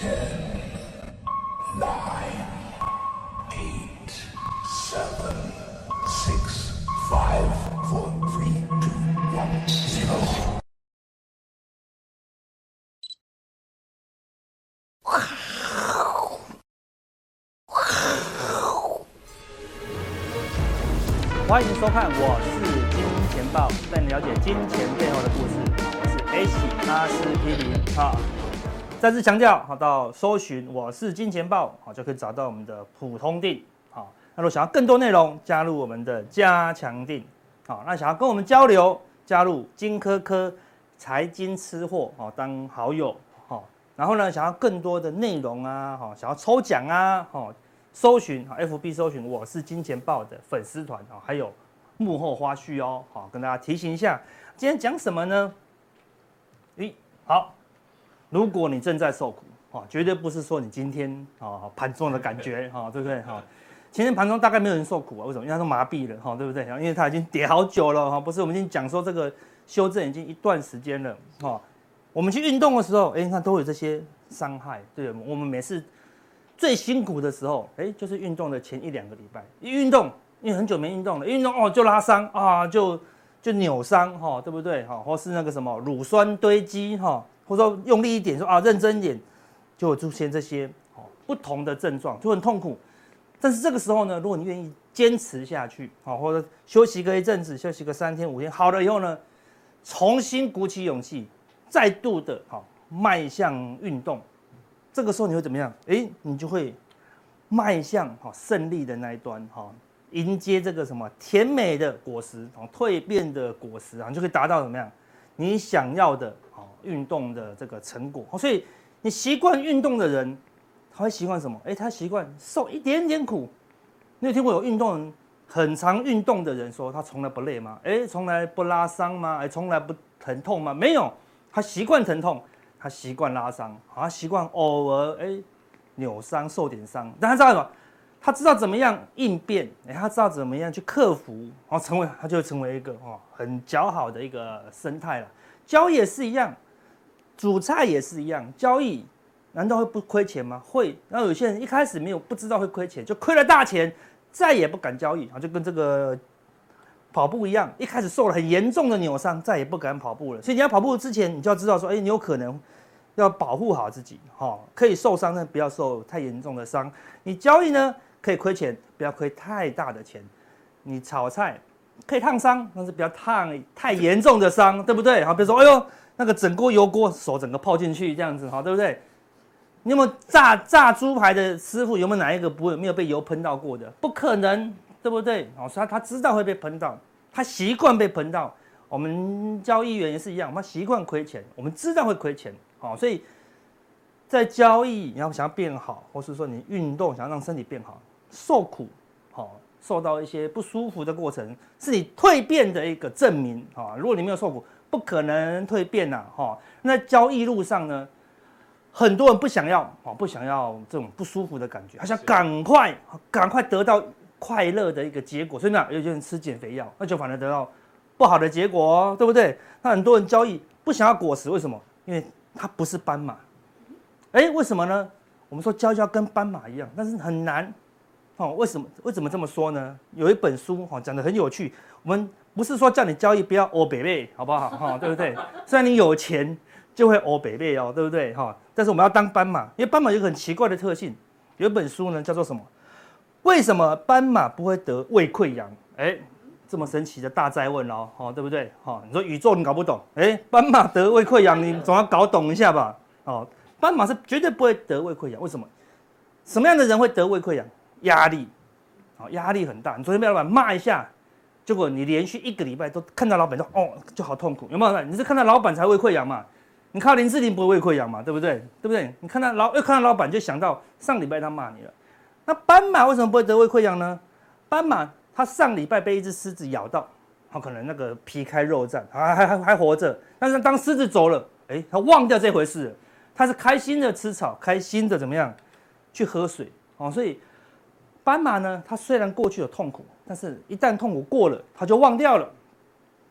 欢迎收看，我是金钱爆，带你了解金钱背后的故事。我是 H 阿司匹林。好，再次强调，好，到搜寻我是金钱豹，好就可以找到我们的普通錠。好，那如果想要更多内容，加入我们的加强錠。好，那想要跟我们交流，加入金科科财经吃货，好当好友。好，然后呢，想要更多的内容啊，好，想要抽奖啊，好。搜寻，FB 搜寻我是金钱豹的粉丝团啊，还有幕后花絮哦，好，跟大家提醒一下，今天讲什么呢？咦，好，如果你正在受苦啊，绝对不是说你今天啊盘中的感觉哈，对不对哈？前天盘中大概没有人受苦啊，为什么？因为他都麻痹了哈，对不对？因为他已经跌好久了哈，不是？我们已经讲说这个修正已经一段时间了哈，我们去运动的时候，哎，那都有这些伤害，对，我们每次。最辛苦的时候，哎，就是运动的前一两个礼拜。一运动，因为很久没运动了，运动哦就拉伤啊，就就扭伤哈、哦，对不对哈？或是那个什么乳酸堆积哈，或者说用力一点说啊认真一点，就会出现这些哦不同的症状，就很痛苦。但是这个时候呢，如果你愿意坚持下去，好，或者休息个一阵子，休息个三天五天，好了以后呢，重新鼓起勇气，再度的好迈向运动。这个时候你会怎么样？哎，你就会迈向哈胜利的那一端哈，迎接这个什么甜美的果实哦，蜕变的果实啊，你就可以达到怎么样？你想要的运动的这个成果。所以你习惯运动的人，他会习惯什么？哎，他习惯受一点点苦。你有听过有运动很常运动的人说他从来不累吗？哎，从来不拉伤吗？哎，从来不疼痛吗？没有，他习惯疼痛。他习惯拉伤，他习惯偶尔哎扭伤受点伤，但他知道什么？他知道怎么样应变，哎，他知道怎么样去克服，然后成为他就会成为一个哦很较好的一个生态了。交易也是一样，煮菜也是一样，交易难道会不亏钱吗？会。然后有些人一开始没有不知道会亏钱，就亏了大钱，再也不敢交易，啊，就跟这个。跑步一样，一开始受了很严重的扭伤，再也不敢跑步了。所以你要跑步之前，你就要知道说，哎，你有可能要保护好自己，哈，可以受伤，但不要受太严重的伤。你交易呢，可以亏钱，不要亏太大的钱。你炒菜可以烫伤，但是不要烫太严重的伤，对不对？好，比如说，哎呦，那个整锅油锅，手整个泡进去这样子，好，对不对？你有没有炸炸猪排的师傅？有没有哪一个不会没有被油喷到过的？不可能。对不对？哦，所以他他知道会被喷到，他习惯被喷到。我们交易员也是一样，我们习惯亏钱，我们知道会亏钱。好，所以在交易，你要想要变好，或是说你运动想要让身体变好，受苦，好，受到一些不舒服的过程，是你蜕变的一个证明。啊，如果你没有受苦，不可能蜕变呐。哈，那在交易路上呢，很多人不想要，哦，不想要这种不舒服的感觉，他想赶快，赶快得到。快乐的一个结果，所以呢，有些人吃减肥药，那就反而得到不好的结果哦，对不对？那很多人交易不想要果实，为什么？因为它不是斑马。哎，为什么呢？我们说交易要跟斑马一样，但是很难。哦，为什么？为什么这么说呢？有一本书哈讲的很有趣。我们不是说叫你交易不要欧北贝，好不好？哈，对不对？虽然你有钱就会欧北贝哦，对不对？哈，但是我们要当斑马，因为斑马有个很奇怪的特性。有一本书呢，叫做什么？为什么斑马不会得胃溃疡？哎，这么神奇的大哉问哦，哦，对不对？哦，你说宇宙你搞不懂，哎，斑马得胃溃疡，你总要搞懂一下吧？哦，斑马是绝对不会得胃溃疡，为什么？什么样的人会得胃溃疡？压力，哦，压力很大。你昨天被老板骂一下，结果你连续一个礼拜都看到老板说哦，就好痛苦，有没有？你是看到老板才胃溃疡嘛？你看林志玲不会胃溃疡嘛？对不对？对不对？你看到老又看到老板就想到上礼拜他骂你了。那斑马为什么不会得胃溃疡呢？斑马它上礼拜被一只狮子咬到，它可能那个皮开肉绽，还还还还活着。但是当狮子走了，哎，它忘掉这回事了，它是开心的吃草，开心的怎么样去喝水哦。所以斑马呢，它虽然过去有痛苦，但是一旦痛苦过了，他就忘掉了，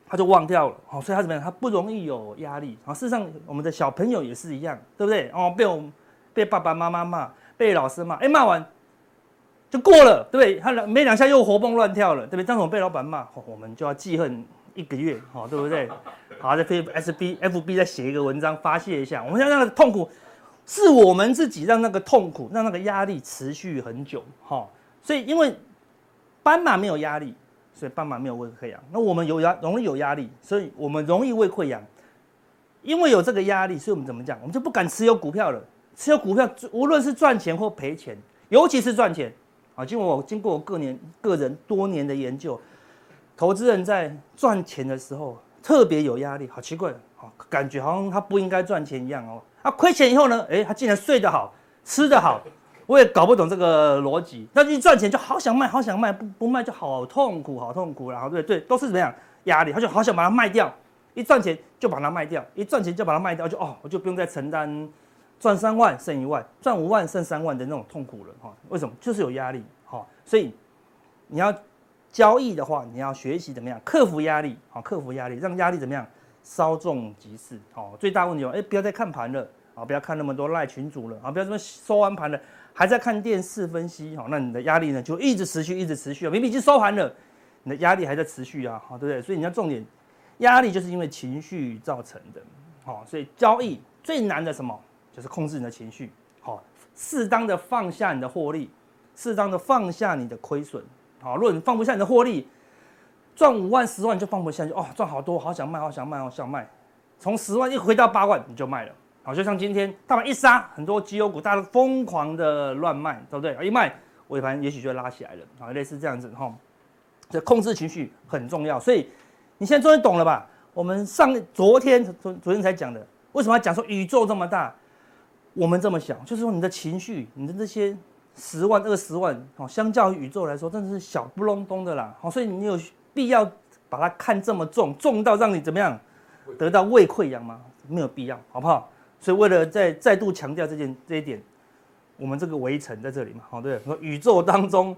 他就忘掉了。哦，所以他怎么样？他不容易有压力。啊，事实上我们的小朋友也是一样，对不对？哦，被我们被爸爸妈妈骂，被老师骂，哎，骂完就过了，对不对？他没两下又活蹦乱跳了，对不对？但是我们被老板骂，我们就要记恨一个月，好，对不对？好，在 S B F B 再写一个文章发泄一下，我们现在那个痛苦是我们自己让那个痛苦，让那个压力持续很久，哈。所以因为斑马没有压力，所以斑马没有胃溃疡。那我们有压，容易有压力，所以我们容易胃溃疡。因为有这个压力，所以我们怎么讲？我们就不敢持有股票了。持有股票，无论是赚钱或赔钱，尤其是赚钱啊！经过我经过我个年个人多年的研究，投资人在赚钱的时候特别有压力，好奇怪，啊感觉好像他不应该赚钱一样哦。啊，亏钱以后呢，诶，他竟然睡得好，吃得好，我也搞不懂这个逻辑。那一赚钱就好想卖，好想卖，不不卖就好痛苦，好痛苦。然后对对，都是怎么样压力？他就好想把它卖掉。一赚钱就把它卖掉，一赚钱就把它卖掉，就哦，我就不用再承担赚三万剩一万，赚五万剩三万的那种痛苦了哈。为什么？就是有压力哈。所以你要交易的话，你要学习怎么样克服压力，好，克服压力，让压力怎么样稍纵即逝。好，最大问题哦，哎，不要再看盘了啊，不要看那么多赖群主了啊，不要这么收完盘了还在看电视分析，好，那你的压力呢就一直持续，一直持续啊。明明已经收盘了，你的压力还在持续啊，好，对不对？所以你要重点。压力就是因为情绪造成的，好，所以交易最难的什么，就是控制你的情绪，好，适当的放下你的获利，适当的放下你的亏损，好，如果你放不下你的获利，赚五万、十万就放不下就，哦，赚好多，好想卖，好想卖，好想卖，从十万一回到八万你就卖了，好，就像今天大盘一杀，很多绩优股大家都疯狂的乱卖，对不对？一卖尾盘也许就拉起来了，啊，类似这样子哈，这控制情绪很重要，所以。你现在终于懂了吧？我们上昨天昨昨天才讲的，为什么要讲说宇宙这么大，我们这么小？就是说你的情绪，你的这些十万、二十万，哦，相较于宇宙来说，真的是小不隆咚的啦。好，所以你有必要把它看这么重，重到让你怎么样得到胃溃疡吗？没有必要，好不好？所以为了再再度强调这件这一点，我们这个围城在这里嘛，好，对，说宇宙当中，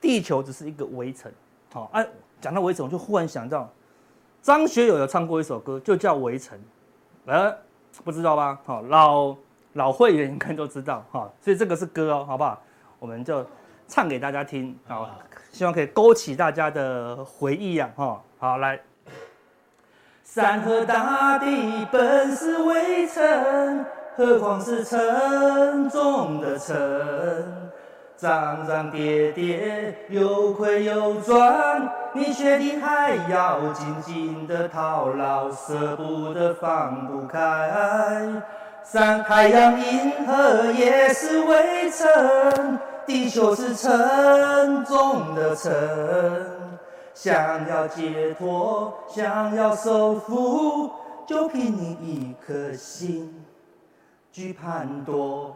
地球只是一个围城。好，哎，讲到围城，我就忽然想到。张学友有唱过一首歌，就叫《围城》，呃，不知道吧？好，老老会员应该都知道哈，所以这个是歌哦，好不好？我们就唱给大家听，好，希望可以勾起大家的回忆啊，哈，好，来，山河大地本是微尘，何况是沉重的城。涨涨跌跌，有亏有赚，你确定还要紧紧的套牢，舍不得放不开。山、太阳、银河也是微尘，地球是沉重的城。想要解脱，想要收复，就凭你一颗心去判多。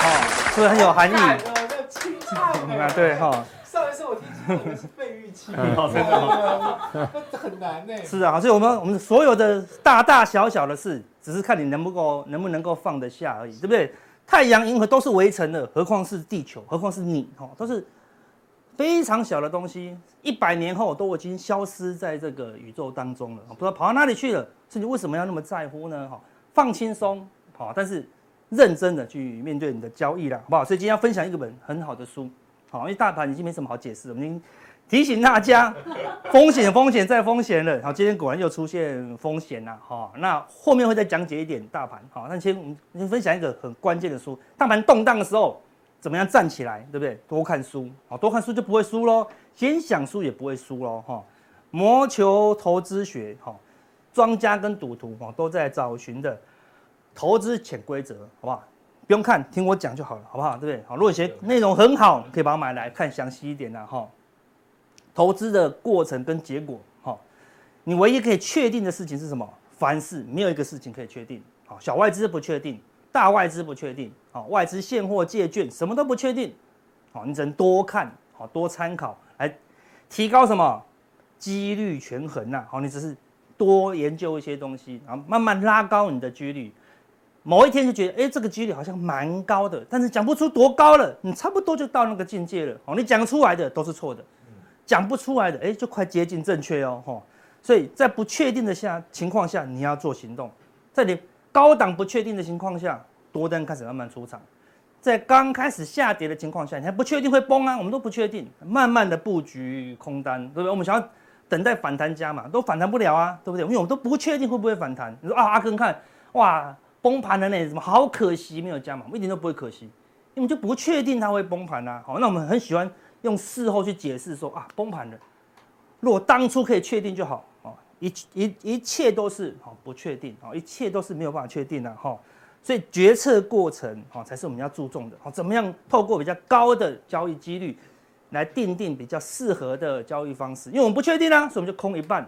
哦，是不是很有含义？啊，对哈。上一次我听的是费玉清，真的很难呢。是啊，所以我们我们所有的大大小小的事，只是看你能不够能不能够放得下而已，对不对？太阳、银河都是围城的，何况是地球？何况是你？哈，都是非常小的东西，一百年后都已经消失在这个宇宙当中了，不知道跑到哪里去了。所以你为什么要那么在乎呢？哈，放轻松，好，但是。认真的去面对你的交易啦，好不好？所以今天要分享一个本很好的书，好，因为大盘已经没什么好解释了，我们已经提醒大家 风险、风险再风险了。好，今天果然又出现风险了，哈。那后面会再讲解一点大盘，好，那先我们先分享一个很关键的书，大盘动荡的时候怎么样站起来，对不对？多看书，好，多看书就不会输喽，先想输也不会输喽，哈。魔球投资学，哈，庄家跟赌徒，哈，都在找寻的。投资潜规则，好不好？不用看，听我讲就好了，好不好？对不对？好，如果写内容很好，可以把它买来看详细一点的哈。投资的过程跟结果，哈，你唯一可以确定的事情是什么？凡事没有一个事情可以确定，好，小外资不确定，大外资不确定，好，外资现货借券什么都不确定，好，你只能多看，好，多参考来提高什么？几率权衡呐，好，你只是多研究一些东西，然后慢慢拉高你的几率。某一天就觉得，哎，这个几率好像蛮高的，但是讲不出多高了，你差不多就到那个境界了。哦，你讲出来的都是错的，讲不出来的，哎，就快接近正确哦。所以在不确定的下情况下，你要做行动，在你高档不确定的情况下，多单开始慢慢出场。在刚开始下跌的情况下，你还不确定会崩啊，我们都不确定，慢慢的布局空单，对不对？我们想要等待反弹加码，都反弹不了啊，对不对？因为我们都不确定会不会反弹。你说啊，阿根看，哇，崩盘了呢，怎么好可惜没有加码？我们一点都不会可惜，因为我们就不确定它会崩盘啊。好，那我们很喜欢用事后去解释说啊，崩盘了，如果当初可以确定就好，一一一切都是好不确定啊，一切都是没有办法确定的哈。所以决策过程哈才是我们要注重的，好，怎么样透过比较高的交易几率来定定比较适合的交易方式？因为我们不确定啊，所以我们就空一半，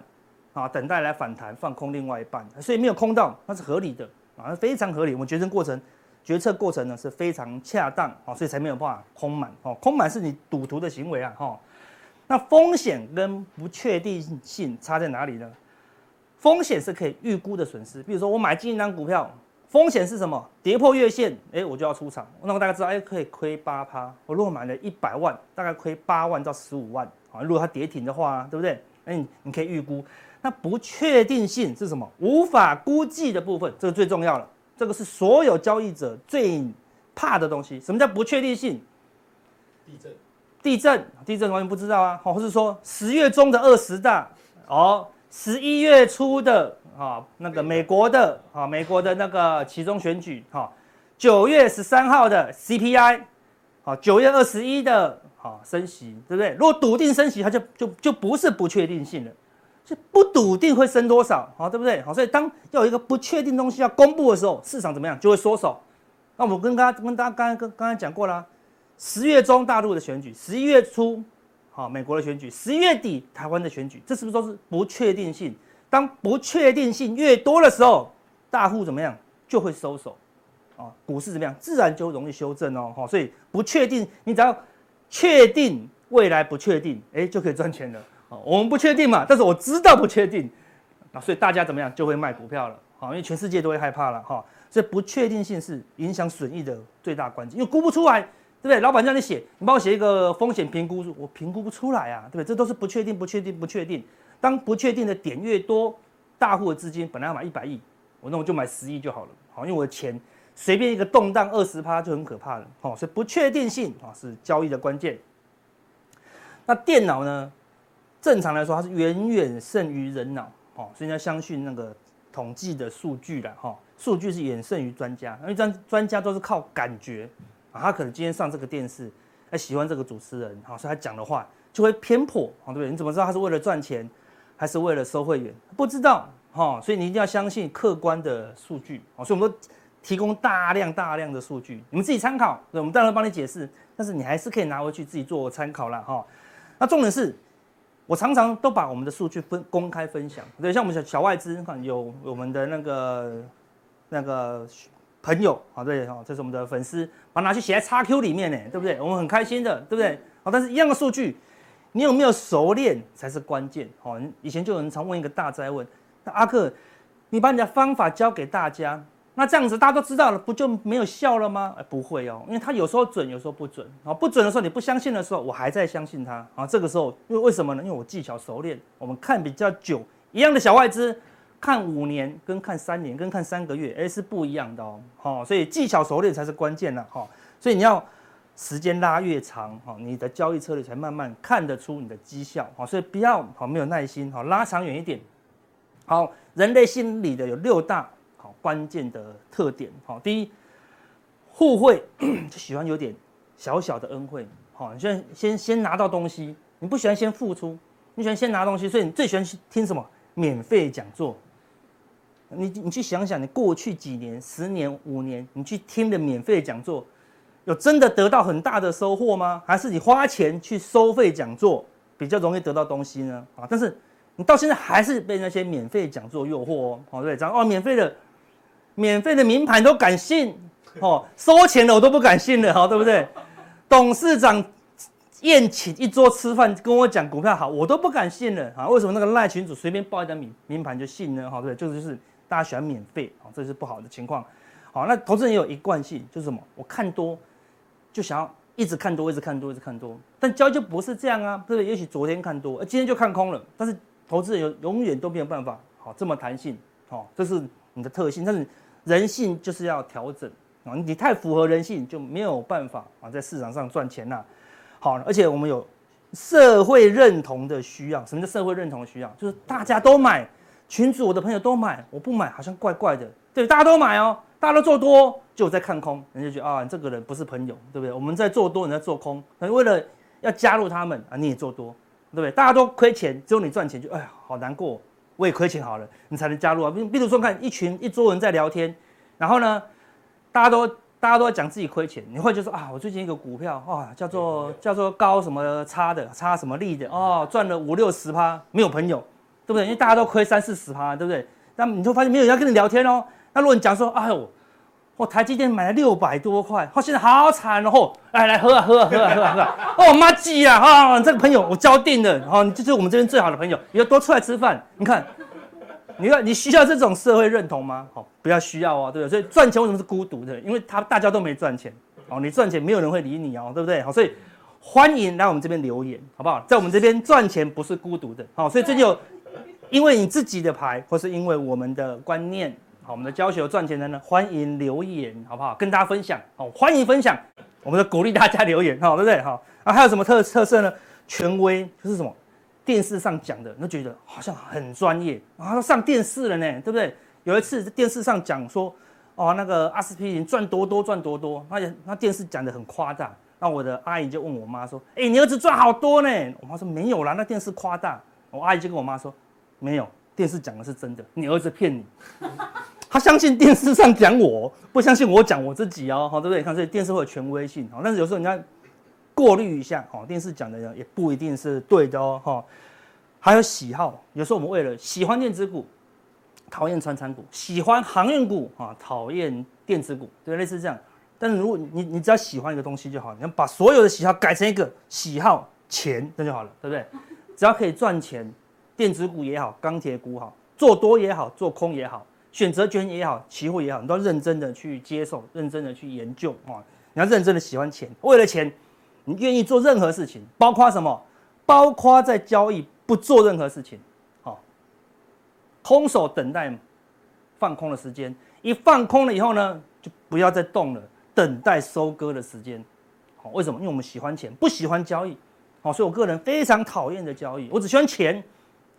啊，等待来反弹放空另外一半，所以没有空到那是合理的啊，非常合理。我们决策过程决策过程呢是非常恰当啊，所以才没有办法空满哦，空满是你赌徒的行为啊哈。那风险跟不确定性差在哪里呢？风险是可以预估的损失，比如说我买进一张股票。风险是什么？跌破月线，哎，我就要出场。那我大概知道，哎，可以亏八趴。我如果买了一百万，大概亏八万到十五万。啊，如果它跌停的话，对不对？哎，你可以预估。那不确定性是什么？无法估计的部分，这个最重要了。这个是所有交易者最怕的东西。什么叫不确定性？地震。地震，地震完全不知道啊。或是说十月中的二十大，哦，十一月初的。啊，那个美国的啊，美国的那个其中选举，哈，九月十三号的 CPI，好，九月二十一的啊升息，对不对？如果笃定升息，它就就就不是不确定性了，就不笃定会升多少，好，对不对？好，所以当要有一个不确定东西要公布的时候，市场怎么样就会缩手。那我跟大家跟大家刚刚跟刚才讲过了，十月中大陆的选举，十一月初好美国的选举，十一月底台湾的选举，这是不是都是不确定性？当不确定性越多的时候，大户怎么样？就会收手，啊，股市怎么样？自然就容易修正哦，好，所以不确定，你只要确定未来不确定，哎，就可以赚钱了，啊，我们不确定嘛，但是我知道不确定，啊，所以大家怎么样就会卖股票了，好，因为全世界都会害怕了，哈，所以不确定性是影响损益的最大关键，因为估不出来，对不对？老板叫你写，你帮我写一个风险评估，我评估不出来啊，对不对？这都是不确定，不确定，不确定。当不确定的点越多，大户的资金本来要买一百亿，我那我就买十亿就好了，好，因为我的钱随便一个动荡二十趴就很可怕了，好，所以不确定性啊是交易的关键。那电脑呢？正常来说它是远远胜于人脑，哦，所以你要相信那个统计的数据了，哈，数据是远胜于专家，因为专专家都是靠感觉他可能今天上这个电视，他喜欢这个主持人，好，所以他讲的话就会偏颇，对不对？你怎么知道他是为了赚钱？还是为了收会员？不知道哈，所以你一定要相信客观的数据啊。所以我们都提供大量大量的数据，你们自己参考。对，我们当然帮你解释，但是你还是可以拿回去自己做参考啦。哈。那重点是，我常常都把我们的数据分公开分享。对，像我们小小外资，有我们的那个那个朋友啊，对哈，这是我们的粉丝，把拿去写在 XQ 里面呢，对不对？我们很开心的，对不对？好，但是一样的数据。你有没有熟练才是关键？好，以前就有人常问一个大灾问：那阿克，你把你的方法教给大家，那这样子大家都知道了，不就没有效了吗？哎，不会哦，因为他有时候准，有时候不准。啊，不准的时候你不相信的时候，我还在相信他。啊，这个时候，因为为什么呢？因为我技巧熟练。我们看比较久，一样的小外资，看五年跟看三年跟看三个月，哎，是不一样的哦。好，所以技巧熟练才是关键呐。好，所以你要。时间拉越长，哈，你的交易策略才慢慢看得出你的绩效，好，所以不要好没有耐心，好，拉长远一点。好，人类心理的有六大好关键的特点，好，第一，互惠 就喜欢有点小小的恩惠，好，你先先先拿到东西，你不喜欢先付出，你喜欢先拿东西，所以你最喜欢听什么？免费讲座。你你去想想，你过去几年、十年、五年，你去听的免费讲座。有真的得到很大的收获吗？还是你花钱去收费讲座比较容易得到东西呢？啊，但是你到现在还是被那些免费讲座诱惑哦，哦对，这样哦，免费的，免费的名牌都敢信哦，收钱的我都不敢信了，好对不对？董事长宴请一桌吃饭跟我讲股票好，我都不敢信了啊，为什么那个赖群主随便报一张名名牌就信呢？好对，就是就是大家喜欢免费啊，这是不好的情况。好，那投资人也有一贯性，就是什么？我看多。就想要一直看多，一直看多，一直看多，但交易就不是这样啊，对不对？也许昨天看多，而今天就看空了。但是投资人永永远都没有办法，好这么弹性，好，这是你的特性。但是人性就是要调整啊，你太符合人性就没有办法啊，在市场上赚钱呐。好，而且我们有社会认同的需要。什么叫社会认同的需要？就是大家都买，群主我的朋友都买，我不买好像怪怪的。对，大家都买哦，大家都做多，就在看空，人家觉得啊，这个人不是朋友，对不对？我们在做多，你在做空，那为了要加入他们啊，你也做多，对不对？大家都亏钱，只有你赚钱，就哎呀，好难过。我也亏钱好了，你才能加入啊。比比如说，看一群一桌人在聊天，然后呢，大家都大家都在讲自己亏钱，你会就说啊，我最近一个股票啊，叫做叫做高什么差的，差什么利的哦，赚了五六十趴，没有朋友，对不对？因为大家都亏三四十趴，对不对？那你就发现没有人要跟你聊天哦。那如果你讲说，哎呦，我台积电买了六百多块，哦，现在好惨哦，来来喝啊喝啊喝啊喝啊喝啊，哦妈鸡啊，啊这个朋友我交定了，哦，你就是我们这边最好的朋友，以后多出来吃饭。你看，你看你需要这种社会认同吗？哦，不要需要哦，对不对？所以赚钱为什么是孤独的？因为他大家都没赚钱，哦，你赚钱没有人会理你哦，对不对？好，所以欢迎来我们这边留言，好不好？在我们这边赚钱不是孤独的，好，所以最近有因为你自己的牌，或是因为我们的观念。好，我们的教学赚钱的呢，欢迎留言，好不好？跟大家分享，好，欢迎分享，我们的鼓励大家留言，好，对不对？好，啊，还有什么特特色呢？权威就是什么？电视上讲的，那觉得好像很专业。啊，都上电视了呢，对不对？有一次电视上讲说，哦，那个阿司匹林赚多多赚多多，那那电视讲的很夸大，那我的阿姨就问我妈说，哎，你儿子赚好多呢？我妈说没有啦，那电视夸大。我阿姨就跟我妈说，没有，电视讲的是真的，你儿子骗你。他相信电视上讲我，不相信我讲我自己哦，好，对不对？看，所以电视会有权威性，好，但是有时候人家过滤一下，哦，电视讲的也不一定是对的哦，哈。还有喜好，有时候我们为了喜欢电子股，讨厌传产股；喜欢航运股，啊，讨厌电子股，对，类似这样。但是如果你你只要喜欢一个东西就好，你要把所有的喜好改成一个喜好钱，那就好了，对不对？只要可以赚钱，电子股也好，钢铁股好，做多也好，做空也好。选择权也好，期货也好，你都要认真的去接受，认真的去研究啊！你要认真的喜欢钱，为了钱，你愿意做任何事情，包括什么？包括在交易不做任何事情，好，空手等待放空的时间，一放空了以后呢，就不要再动了，等待收割的时间。好，为什么？因为我们喜欢钱，不喜欢交易。好，所以我个人非常讨厌的交易，我只喜欢钱。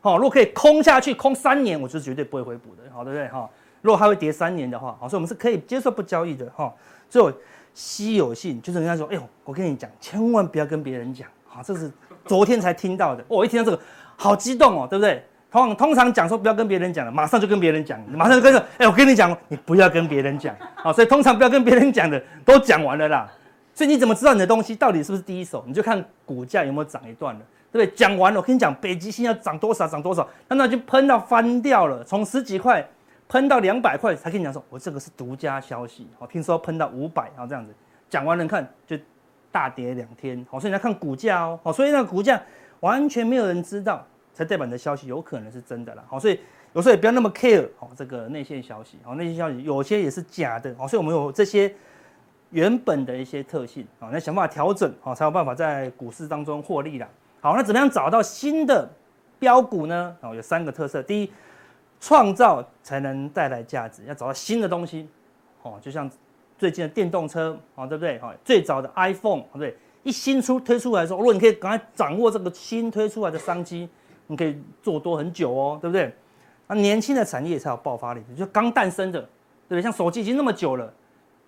好，如果可以空下去，空三年，我是绝对不会回补的，好，对不对？哈，如果它会跌三年的话，好，所以我们是可以接受不交易的，哈。所以稀有性就是人家说，哎呦，我跟你讲，千万不要跟别人讲，好，这是昨天才听到的，我一听到这个，好激动哦，对不对？通通常讲说不要跟别人讲的，马上就跟别人讲，马上就跟着，哎，我跟你讲，你不要跟别人讲，好，所以通常不要跟别人讲的都讲完了啦。所以你怎么知道你的东西到底是不是第一手？你就看股价有没有涨一段了。对不对？讲完了，我跟你讲，北极星要涨多少涨多少，那那就喷到翻掉了，从十几块喷到两百块，才跟你讲说，我这个是独家消息，好，听说喷到五百，然后这样子讲完了，你看就大跌两天，好，所以你要看股价哦，好，所以那个股价完全没有人知道，才代表你的消息有可能是真的啦，好，所以有时候也不要那么 care，好，这个内线消息，好，内线消息有些也是假的，好，所以我们有这些原本的一些特性，好，那想办法调整，好，才有办法在股市当中获利啦。好，那怎么样找到新的标股呢？哦，有三个特色。第一，创造才能带来价值，要找到新的东西。哦，就像最近的电动车，哦，对不对？哦，最早的 iPhone，对不对？一新出推出来的时候，如果你可以赶快掌握这个新推出来的商机，你可以做多很久哦，对不对？那年轻的产业才有爆发力，就刚诞生的，对不对？像手机已经那么久了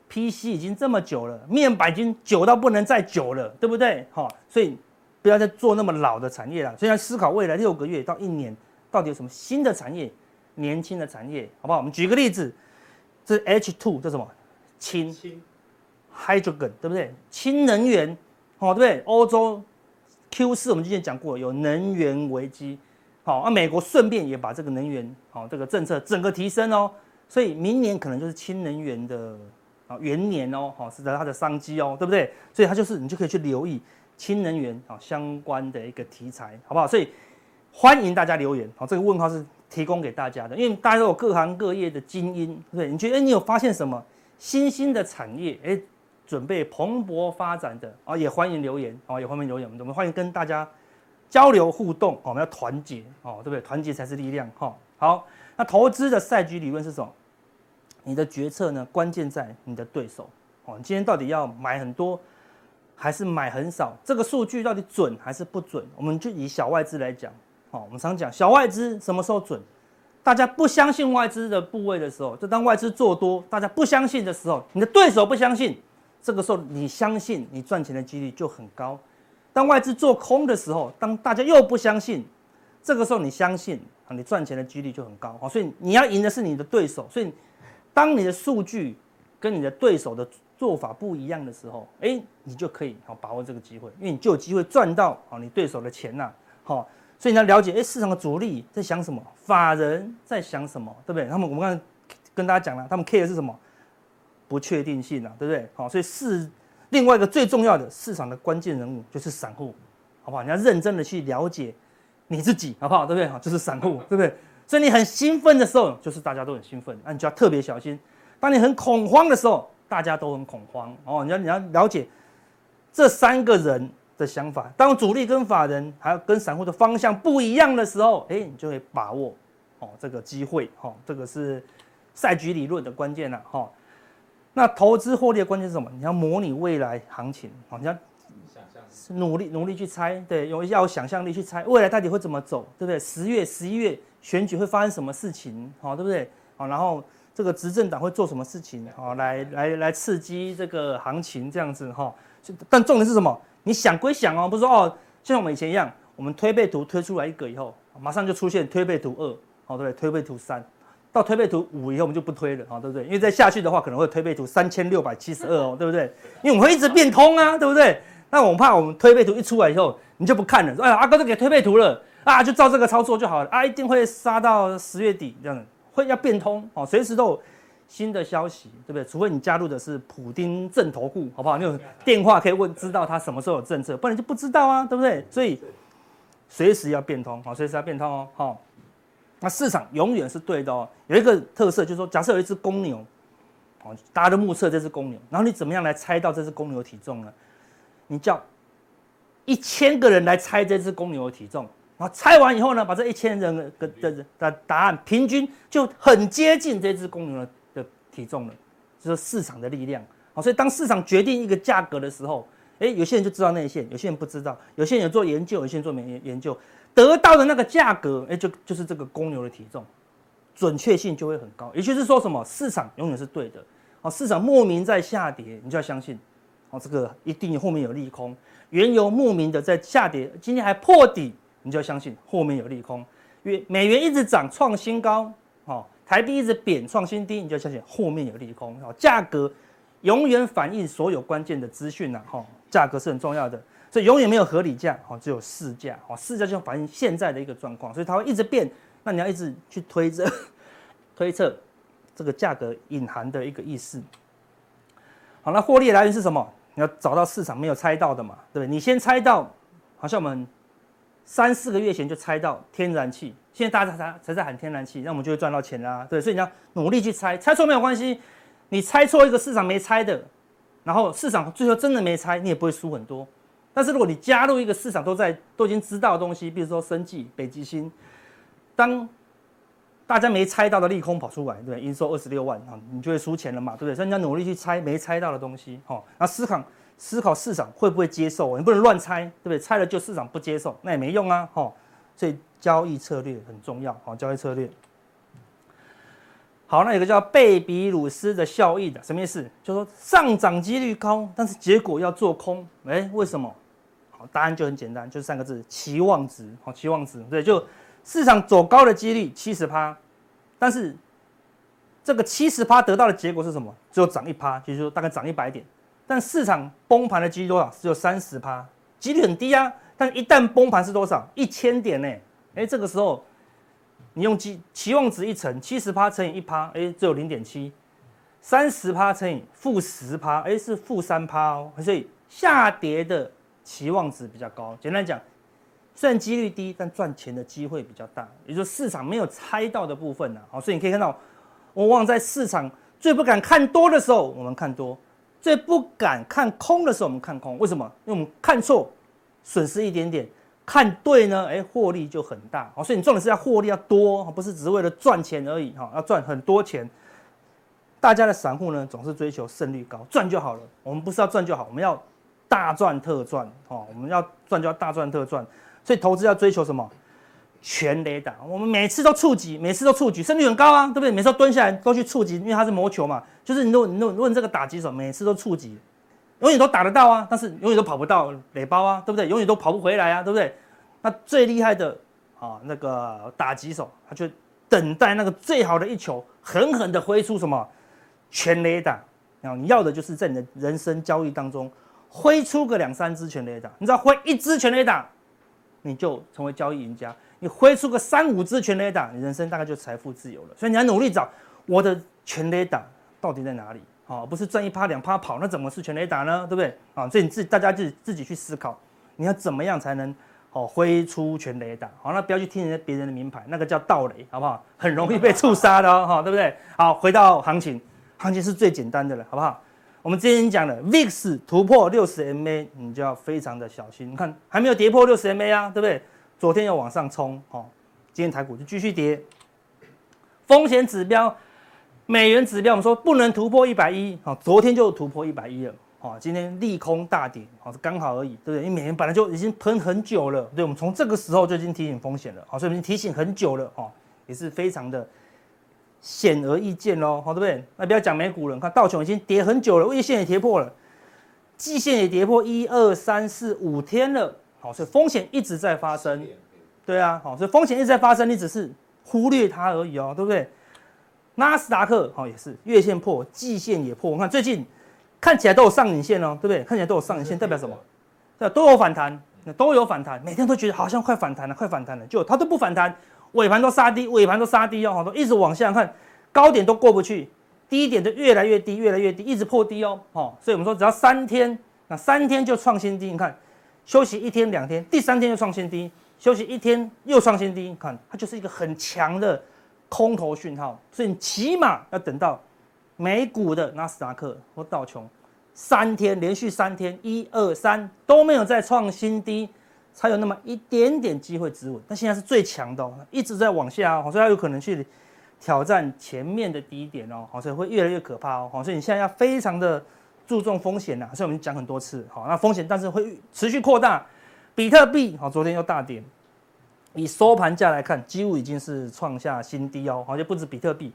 ，PC 已经这么久了，面板已经久到不能再久了，对不对？好，所以。不要再做那么老的产业了，所以要思考未来六个月到一年到底有什么新的产业、年轻的产业，好不好？我们举个例子，这 H two 这什么？氢，Hydrogen，对不对？氢能源，哦，对不对？欧洲 Q 四我们之前讲过有能源危机，好，那美国顺便也把这个能源，好，这个政策整个提升哦，所以明年可能就是氢能源的啊元年哦，好，是它的商机哦，对不对？所以它就是你就可以去留意。氢能源啊相关的一个题材，好不好？所以欢迎大家留言，好，这个问号是提供给大家的，因为大家都有各行各业的精英，对不对？你觉得你有发现什么新兴的产业，哎，准备蓬勃发展的啊，也欢迎留言，啊，也欢迎留言，我们欢迎跟大家交流互动，我们要团结，哦，对不对？团结才是力量，哈。好，那投资的赛局理论是什么？你的决策呢，关键在你的对手。哦，你今天到底要买很多，还是买很少？这个数据到底准还是不准？我们就以小外资来讲。好，我们常讲小外资什么时候准？大家不相信外资的部位的时候，就当外资做多，大家不相信的时候，你的对手不相信，这个时候你相信，你赚钱的几率就很高。当外资做空的时候，当大家又不相信，这个时候你相信啊，你赚钱的几率就很高啊。所以你要赢的是你的对手。所以当你的数据跟你的对手的做法不一样的时候，哎，你就可以好把握这个机会，因为你就有机会赚到好你对手的钱呐。好，所以你要了解，哎，市场的主力在想什么，法人在想什么，对不对？他们我们刚才跟大家讲了，他们 care 的是什么？不确定性啊，对不对？好，所以是。另外一个最重要的市场的关键人物就是散户，好不好？你要认真的去了解你自己，好不好？对不对？好，就是散户，对不对？所以你很兴奋的时候，就是大家都很兴奋，那你就要特别小心。当你很恐慌的时候，大家都很恐慌哦。你要你要了解这三个人的想法。当主力跟法人还有跟散户的方向不一样的时候，哎，你就会把握哦这个机会，哦，这个是赛局理论的关键了，哈。那投资获利的关键是什么？你要模拟未来行情，好，你要努力努力去猜，对，有要有想象力去猜未来到底会怎么走，对不对？十月、十一月选举会发生什么事情，好，对不对？好，然后这个执政党会做什么事情，好，来来来刺激这个行情这样子哈。但重点是什么？你想归想哦，不是说哦，像我们以前一样，我们推背图推出来一个以后，马上就出现推背图二，好，对不对？推背图三。到推背图五以后，我们就不推了啊，对不对？因为再下去的话，可能会推背图三千六百七十二哦，对不对？因为我们会一直变通啊，对不对？那我们怕我们推背图一出来以后，你就不看了，说哎呀，阿哥都给推背图了啊，就照这个操作就好了啊，一定会杀到十月底这样子，会要变通哦，随时都有新的消息，对不对？除非你加入的是普丁正投顾，好不好？你有电话可以问，知道他什么时候有政策，不然就不知道啊，对不对？所以随时要变通，好，随时要变通哦，好。那市场永远是对的哦。有一个特色就是说，假设有一只公牛，哦，大家都目测这只公牛，然后你怎么样来猜到这只公牛的体重呢？你叫一千个人来猜这只公牛的体重，然后拆完以后呢，把这一千人的的的答案平均就很接近这只公牛的的体重了，就是市场的力量。好，所以当市场决定一个价格的时候，诶，有些人就知道内线，有些人不知道，有些人有做研究，有些人做没研研究。得到的那个价格，诶，就就是这个公牛的体重，准确性就会很高。也就是说，什么市场永远是对的。哦，市场莫名在下跌，你就要相信，哦，这个一定后面有利空。原油莫名的在下跌，今天还破底，你就要相信后面有利空。因为美元一直涨创新高，哦，台币一直贬创新低，你就相信后面有利空。哦，价格永远反映所有关键的资讯呐，哈，价格是很重要的。所以永远没有合理价，哦，只有市价，哦，市价就反映现在的一个状况，所以它会一直变。那你要一直去推测，推测这个价格隐含的一个意思。好，那获利来源是什么？你要找到市场没有猜到的嘛，对不对？你先猜到，好像我们三四个月前就猜到天然气，现在大家才才在喊天然气，那我们就会赚到钱啦，对。所以你要努力去猜，猜错没有关系，你猜错一个市场没猜的，然后市场最后真的没猜，你也不会输很多。但是如果你加入一个市场都在都已经知道的东西，比如说生技、北极星，当大家没猜到的利空跑出来，对？营收二十六万啊，你就会输钱了嘛，对不对？所以你要努力去猜没猜到的东西，哈，那思考思考市场会不会接受，你不能乱猜，对不对？猜了就市场不接受，那也没用啊，哈。所以交易策略很重要，好，交易策略。好，那有个叫贝比鲁斯的效应的，什么意思？就说上涨几率高，但是结果要做空，哎，为什么？好，答案就很简单，就是三个字：期望值。好，期望值，对，就市场走高的几率七十趴，但是这个七十趴得到的结果是什么？只有涨一趴，就是说大概涨一百点。但市场崩盘的几率多少？只有三十趴，几率很低啊。但一旦崩盘是多少？一千点呢？哎，这个时候。你用期期望值一乘，七十趴乘以一趴，哎，只有零点七；三十趴乘以负十趴，哎，是负三趴哦。所以下跌的期望值比较高。简单讲，虽然几率低，但赚钱的机会比较大。也就是市场没有猜到的部分呢。好，所以你可以看到，往往在市场最不敢看多的时候，我们看多；最不敢看空的时候，我们看空。为什么？因为我们看错，损失一点点。看对呢，哎，获利就很大，好，所以你赚的是要获利要多，不是只是为了赚钱而已，哈，要赚很多钱。大家的散户呢，总是追求胜率高，赚就好了。我们不是要赚就好，我们要大赚特赚哦。我们要赚就要大赚特赚，所以投资要追求什么？全垒打。我们每次都触及，每次都触及，胜率很高啊，对不对？每次都蹲下来都去触及，因为它是魔球嘛。就是你如果你这个打击手，每次都触及，永远都打得到啊，但是永远都跑不到垒包啊，对不对？永远都跑不回来啊，对不对？那最厉害的啊，那个打击手，他就等待那个最好的一球，狠狠的挥出什么？全垒打，然后你要的就是在你的人生交易当中挥出个两三支全垒打，你知道挥一支全垒打，你就成为交易赢家；你挥出个三五支全垒打，你人生大概就财富自由了。所以你要努力找我的全垒打到底在哪里？啊，不是赚一趴两趴跑，那怎么是全雷打呢？对不对？啊，所以你自己大家自己自己去思考，你要怎么样才能哦挥出全雷打？好，那不要去听人家别人的名牌，那个叫盗雷，好不好？很容易被触杀的哦，哈，对不对？好，回到行情。行情是最简单的了，好不好？我们之前讲的 VIX 突破六十 MA，你就要非常的小心。你看还没有跌破六十 MA 啊，对不对？昨天又往上冲，哦，今天台股就继续跌。风险指标、美元指标，我们说不能突破一百一，好，昨天就突破一百一了，好，今天利空大跌，好，刚好而已，对不对？因为美元本来就已经喷很久了，对，我们从这个时候就已经提醒风险了，好，所以我们已经提醒很久了，哦，也是非常的。显而易见喽，好，对不对？那不要讲美股了，看道琼已经跌很久了，月线也跌破了，季线也跌破一二三四五天了，好，所以风险一直在发生，对啊，好，所以风险一直在发生，你只是忽略它而已哦，对不对？纳斯达克好也是月线破，季线也破，我看最近看起来都有上影线哦，对不对？看起来都有上影线，代表什么？对，都有反弹，那都有反弹，每天都觉得好像快反弹了，快反弹了，就它都不反弹。尾盘都杀低，尾盘都杀低哦，都一直往下看，高点都过不去，低点就越来越低，越来越低，一直破低哦，哦，所以我们说只要三天，那三天就创新低，你看，休息一天两天，第三天就创新低，休息一天又创新低，你看它就是一个很强的空头讯号，所以你起码要等到美股的纳斯达克或道琼三天连续三天一二三都没有再创新低。才有那么一点点机会止稳，但现在是最强的哦，一直在往下哦，所以它有可能去挑战前面的低点哦，好，所以会越来越可怕哦，好，所以你现在要非常的注重风险呐，所以我们讲很多次，好，那风险但是会持续扩大，比特币好，昨天又大跌，以收盘价来看，几乎已经是创下新低哦，好，就不止比特币，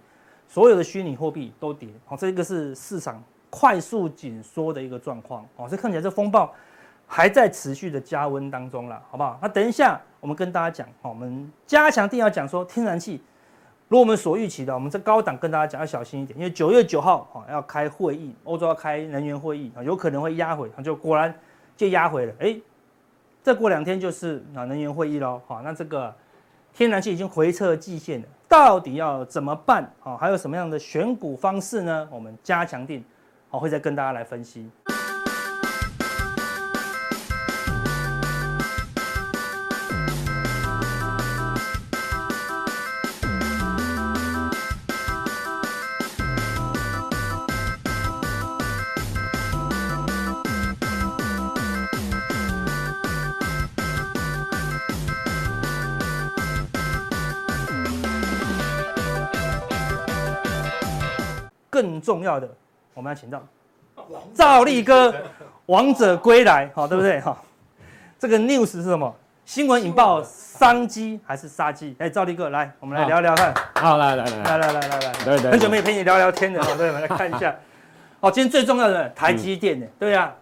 所有的虚拟货币都跌，好，这个是市场快速紧缩的一个状况，哦，所以看起来这风暴。还在持续的加温当中了，好不好？那等一下我们跟大家讲，我们加强定要讲说天然气，如我们所预期的，我们这高档跟大家讲要小心一点，因为九月九号哈要开会议，欧洲要开能源会议啊，有可能会压回，就果然就压回了，哎，再过两天就是啊能源会议喽，好，那这个天然气已经回撤季线了，到底要怎么办啊？还有什么样的选股方式呢？我们加强定好会再跟大家来分析。重要的，我们要请到赵立哥，王者归来，好，对不对？哈，这个 news 是什么？新闻引爆商机还是杀机？哎，赵立哥，来，我们来聊聊看。好，来来来来来来来来，很久没陪你聊聊天了，对，我们来看一下。好，今天最重要的台积电呢？对呀。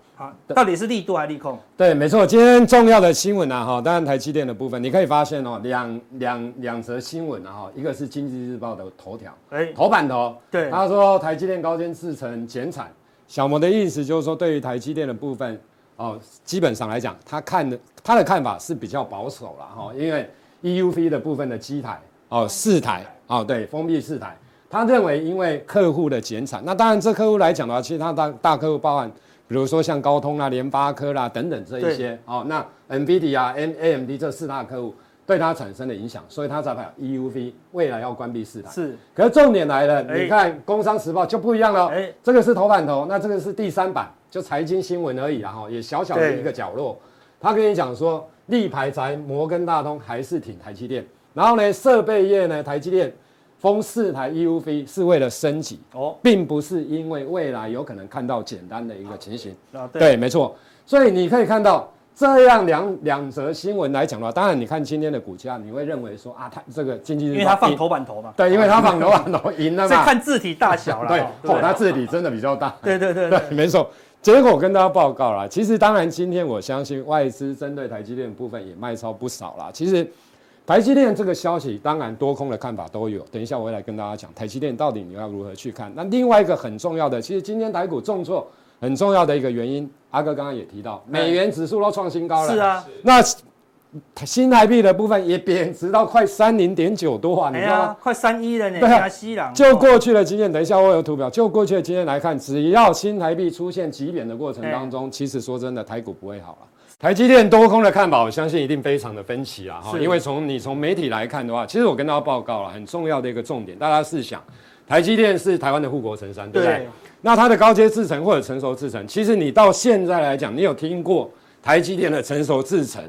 到底是利多还是利空？对，没错。今天重要的新闻啊，哈，当然台积电的部分，你可以发现哦，两两两则新闻啊，哈，一个是经济日报的头条，哎，头版头，对，他说台积电高阶制程减产，小摩的意思就是说，对于台积电的部分，哦，基本上来讲，他看的他的看法是比较保守了哈，因为 EUV 的部分的机台，哦，四台，哦，对，封闭四台，他认为因为客户的减产，那当然这客户来讲的话，其实他大大客户包含。比如说像高通啦、联发科啦等等这一些，哦，那 NVIDIA 啊、N AMD 这四大客户对它产生的影响，所以它才把 EUV 未来要关闭四台。是，可是重点来了，你看《工商时报》就不一样了。哎，这个是头版头，那这个是第三版，就财经新闻而已啊，哈，也小小的一个角落。他跟你讲说，力排材摩根大通还是挺台积电，然后呢，设备业呢，台积电封四台 EUV 是为了升级哦，并不是因为未来有可能看到简单的一个情形。啊，对，对，没错。所以你可以看到这样两两则新闻来讲的话，当然你看今天的股价，你会认为说啊，它这个经济，因为它放头版头嘛，对，因为它放头版头赢了嘛。再看字体大小了，对，哦，它字体真的比较大。对对对 没错。结果我跟大家报告了，其实当然今天我相信外资针对台积电部分也卖超不少了。其实台积电这个消息，当然多空的看法都有。等一下我会来跟大家讲台积电到底你要如何去看。那另外一个很重要的，其实今天台股重挫很重要的一个原因，阿哥刚刚也提到，美元指数都创新高了。是啊，那。新台币的部分也贬值到快三零点九多啊，你知道吗？快三一了呢。对啊，就过去的经验，等一下我有图表。就过去的经验来看，只要新台币出现急贬的过程当中，其实说真的，台股不会好了。台积电多空的看法，我相信一定非常的分歧啊。哈，因为从你从媒体来看的话，其实我跟大家报告了很重要的一个重点，大家试想，台积电是台湾的护国神山，对不对？那它的高阶制程或者成熟制程，其实你到现在来讲，你有听过台积电的成熟制程？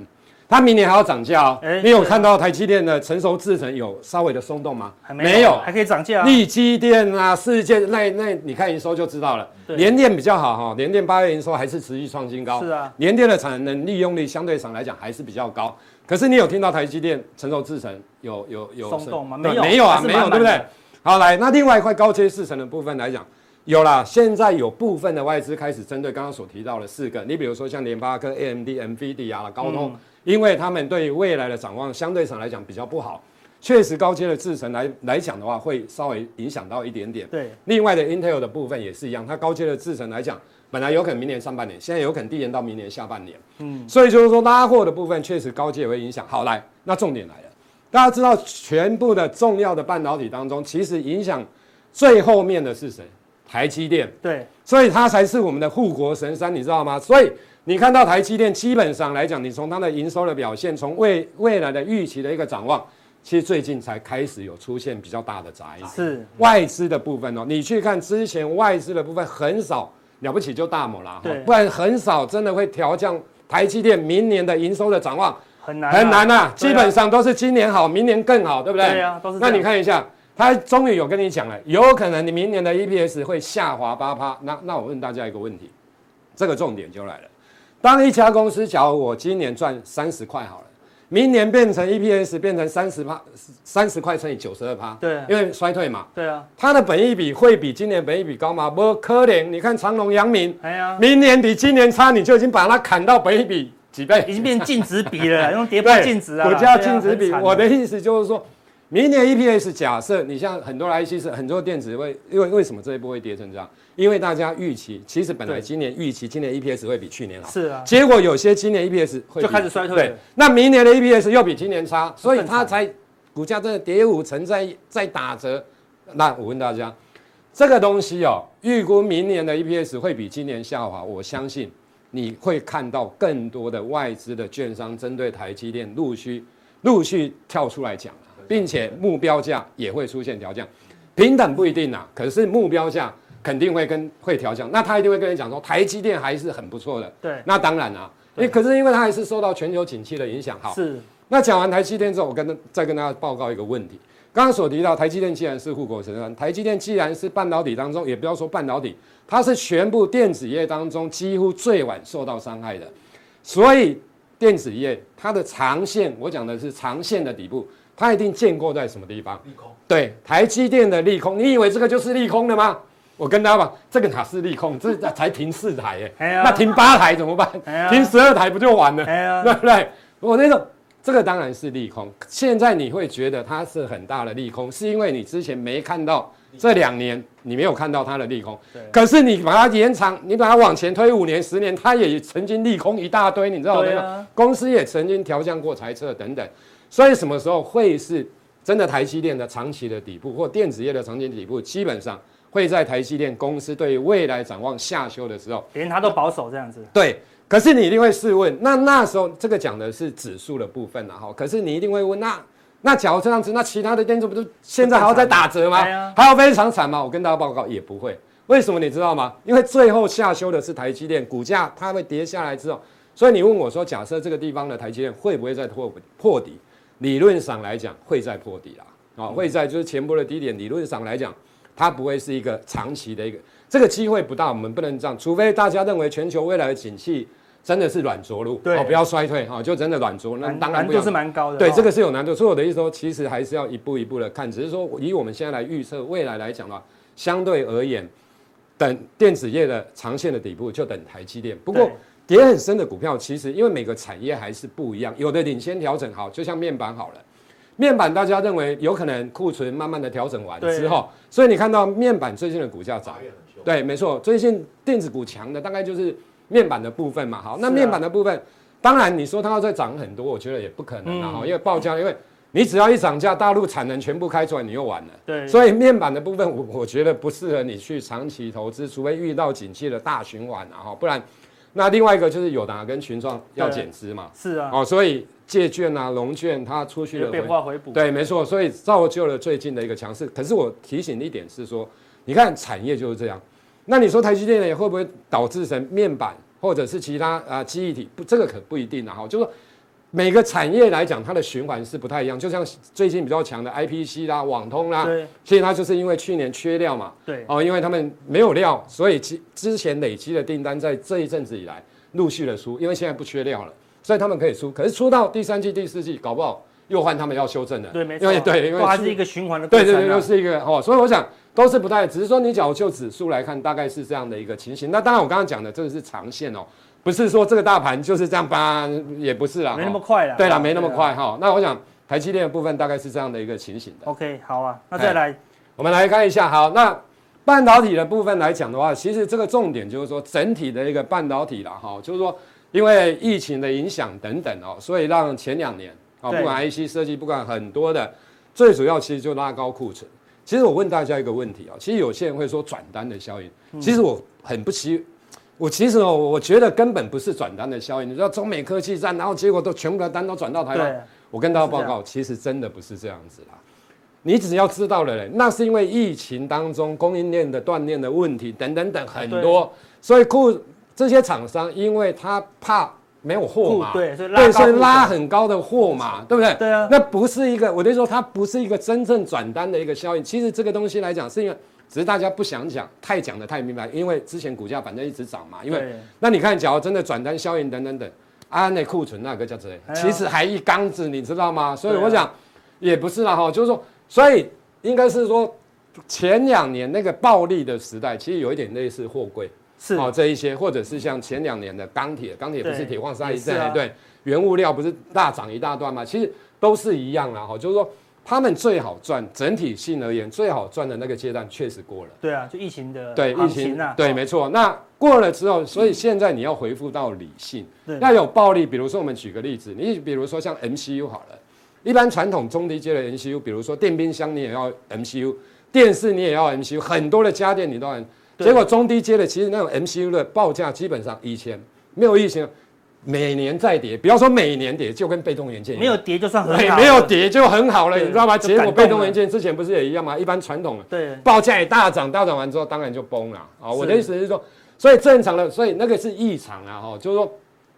它明年还要涨价哦。你有看到台积电的成熟制程有稍微的松动吗？还没有，还可以涨价。力积电啊，世界那那你看营收就知道了。联电比较好哈，联电八月营收还是持续创新高。是啊，联电的产能利用率相对上来讲还是比较高。可是你有听到台积电成熟制程有有有松动吗？没有，没有啊，没有，对不对？好，来，那另外一块高阶制程的部分来讲，有啦。现在有部分的外资开始针对刚刚所提到的四个，你比如说像联发科、AMD、NVIDIA 啊、高通。因为他们对于未来的展望相对上来讲比较不好，确实高阶的制程来来讲的话，会稍微影响到一点点。对，另外的 Intel 的部分也是一样，它高阶的制程来讲，本来有可能明年上半年，现在有可能递延到明年下半年。嗯，所以就是说拉货的部分确实高阶也会影响。好，来，那重点来了，大家知道全部的重要的半导体当中，其实影响最后面的是谁？台积电。对，所以它才是我们的护国神山，你知道吗？所以。你看到台积电基本上来讲，你从它的营收的表现，从未未来的预期的一个展望，其实最近才开始有出现比较大的杂音。是外资的部分哦，你去看之前外资的部分很少，了不起就大摩啦，对，不然很少真的会调降台积电明年的营收的展望，很难很难呐，基本上都是今年好，明年更好，对不对？对啊，都是。那你看一下，他终于有跟你讲了，有可能你明年的 EPS 会下滑八趴。那那我问大家一个问题，这个重点就来了。当一家公司，假如我今年赚三十块好了，明年变成 EPS 变成三十趴，三十块乘以九十二趴，对，因为衰退嘛，对啊，它的本益比会比今年本益比高吗？不可能，你看长隆、阳明，哎呀，明年比今年差，你就已经把它砍到本益比几倍，已经变净值比了，用跌破净值啊，股价净值比。我的意思就是说。明年 EPS 假设你像很多 IC 是很多电子会，因为为什么这一波会跌成这样？因为大家预期，其实本来今年预期今年 EPS 会比去年好，是啊，结果有些今年 EPS 会就开始衰退，对，那明年的 EPS 又比今年差，所以它才股价真的跌五成在在打折。那我问大家，这个东西哦，预估明年的 EPS 会比今年下滑，我相信你会看到更多的外资的券商针对台积电陆续陆续跳出来讲。并且目标价也会出现调降，平等不一定啊，可是目标价肯定会跟会调降。那他一定会跟你讲说，台积电还是很不错的。对，那当然啊，因为可是因为它还是受到全球景气的影响。好，是。那讲完台积电之后，我跟再跟大家报告一个问题。刚刚所提到，台积电既然是护国神山，台积电既然是半导体当中，也不要说半导体，它是全部电子业当中几乎最晚受到伤害的。所以电子业它的长线，我讲的是长线的底部。它一定建构在什么地方？利空。对，台积电的利空，你以为这个就是利空的吗？我跟大家讲，这个哪是利空？这 才停四台耶，那停八台怎么办？停十二台不就完了？对不对？我那种这个当然是利空。现在你会觉得它是很大的利空，是因为你之前没看到这两年你没有看到它的利空。可是你把它延长，你把它往前推五年、十年，它也曾经利空一大堆，你知道吗？公司也曾经调降过财测等等。所以什么时候会是真的台积电的长期的底部，或电子业的长期底部？基本上会在台积电公司对于未来展望下修的时候，连他都保守这样子。对，可是你一定会试问，那那时候这个讲的是指数的部分，然后，可是你一定会问，那那假如这样子，那其他的电子不是现在还要再打折吗？还要非常惨吗？我跟大家报告，也不会。为什么你知道吗？因为最后下修的是台积电，股价它会跌下来之后，所以你问我说，假设这个地方的台积电会不会再破破底？理论上来讲，会在破底啦。啊，会在就是前波的低点，理论上来讲，它不会是一个长期的一个这个机会不大，我们不能这样，除非大家认为全球未来的景气真的是软着陆，对，哦，不要衰退哈，就真的软着陆，那当然难度是蛮高的，对，这个是有难度。所以我的意思说，其实还是要一步一步的看，只是说以我们现在来预测未来来讲的话，相对而言，等电子业的长线的底部就等台积电。不过跌很深的股票，其实因为每个产业还是不一样，有的领先调整好，就像面板好了。面板大家认为有可能库存慢慢的调整完之后，所以你看到面板最近的股价涨，对，没错，最近电子股强的大概就是面板的部分嘛。好，那面板的部分，当然你说它要再涨很多，我觉得也不可能啊。因为报价，因为你只要一涨价，大陆产能全部开出来，你又完了。对，所以面板的部分，我我觉得不适合你去长期投资，除非遇到景气的大循环啊，哈，不然。那另外一个就是友达跟群创要减资嘛。是啊。哦，所以。借券啊，融券它出去了变化回补，对，没错，所以造就了最近的一个强势。可是我提醒一点是说，你看产业就是这样。那你说台积电也会不会导致成面板或者是其他啊记忆体？不，这个可不一定啊。哈，就是说每个产业来讲，它的循环是不太一样。就像最近比较强的 IPC 啦、网通啦，对，其实它就是因为去年缺料嘛，对，哦，因为他们没有料，所以之之前累积的订单在这一阵子以来陆续的出，因为现在不缺料了。所以他们可以出，可是出到第三季、第四季，搞不好又换他们要修正了。对，没错。因为对，因为它是一个循环的。对对对，又是一个哦。所以我想都是不太，只是说你假如就指数来看，大概是这样的一个情形。那当然，我刚刚讲的这个是长线哦，不是说这个大盘就是这样吧，也不是啦。没那么快啦。对啦，没那么快哈。那我想台积电的部分大概是这样的一个情形的。OK，好啊，那再来，我们来看一下。好，那半导体的部分来讲的话，其实这个重点就是说整体的一个半导体了哈，就是说。因为疫情的影响等等哦，所以让前两年啊，不管 IC 设计，不管很多的，最主要其实就拉高库存。其实我问大家一个问题啊，其实有些人会说转单的效应，其实我很不希，我其实哦，我觉得根本不是转单的效应。你知道中美科技战，然后结果都全部的单都转到台湾，我跟大家报告，其实真的不是这样子啦。你只要知道了嘞，那是因为疫情当中供应链的断裂的问题等等等很多，所以库。这些厂商，因为他怕没有货嘛，对，所以拉，所以拉很高的货嘛，对不对？对啊，那不是一个，我就说它不是一个真正转单的一个效应。其实这个东西来讲，是因为只是大家不想讲，太讲得太明白。因为之前股价反正一直涨嘛，因为那你看，假如真的转单效应等等等，啊，那库存那个叫什么？其实还一缸子，你知道吗？所以我想也不是啦哈，就是说，所以应该是说前两年那个暴利的时代，其实有一点类似货柜。是哦，这一些或者是像前两年的钢铁，钢铁不是铁矿砂一阵，啊、对，原物料不是大涨一大段嘛？其实都是一样啦，哈，就是说他们最好赚，整体性而言最好赚的那个阶段确实过了。对啊，就疫情的对疫情啊，对，没错。那过了之后，所以现在你要回复到理性，嗯、要有暴利。比如说我们举个例子，你比如说像 MCU 好了，一般传统中低阶的 MCU，比如说电冰箱你也要 MCU，电视你也要 MCU，很多的家电你都要。结果中低阶的，其实那种 MCU 的报价基本上一千没有疫情，每年再跌，不要说每年跌，就跟被动元件一样，没有跌就算很好，没有跌就很好了，你知道吗？结果被动元件之前不是也一样吗？一般传统的，对，报价也大涨，大涨完之后当然就崩了啊。我的意思是说，所以正常的，所以那个是异常啊，哈，就是说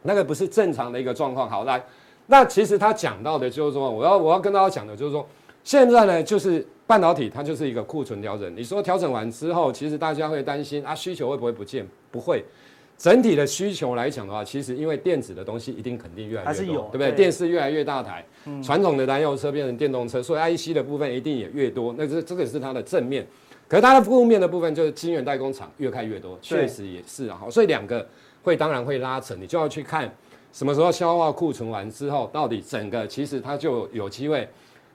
那个不是正常的一个状况。好，来，那其实他讲到的就是说，我要我要跟大家讲的就是说，现在呢就是。半导体它就是一个库存调整，你说调整完之后，其实大家会担心啊，需求会不会不见？不会，整体的需求来讲的话，其实因为电子的东西一定肯定越来越多，还是有，对不对？对电视越来越大台，嗯、传统的燃油车变成电动车，所以 IC 的部分一定也越多。那这这个是它的正面，可是它的负面的部分就是晶圆代工厂越开越多，确实也是啊。好，所以两个会当然会拉扯，你就要去看什么时候消化库存完之后，到底整个其实它就有机会。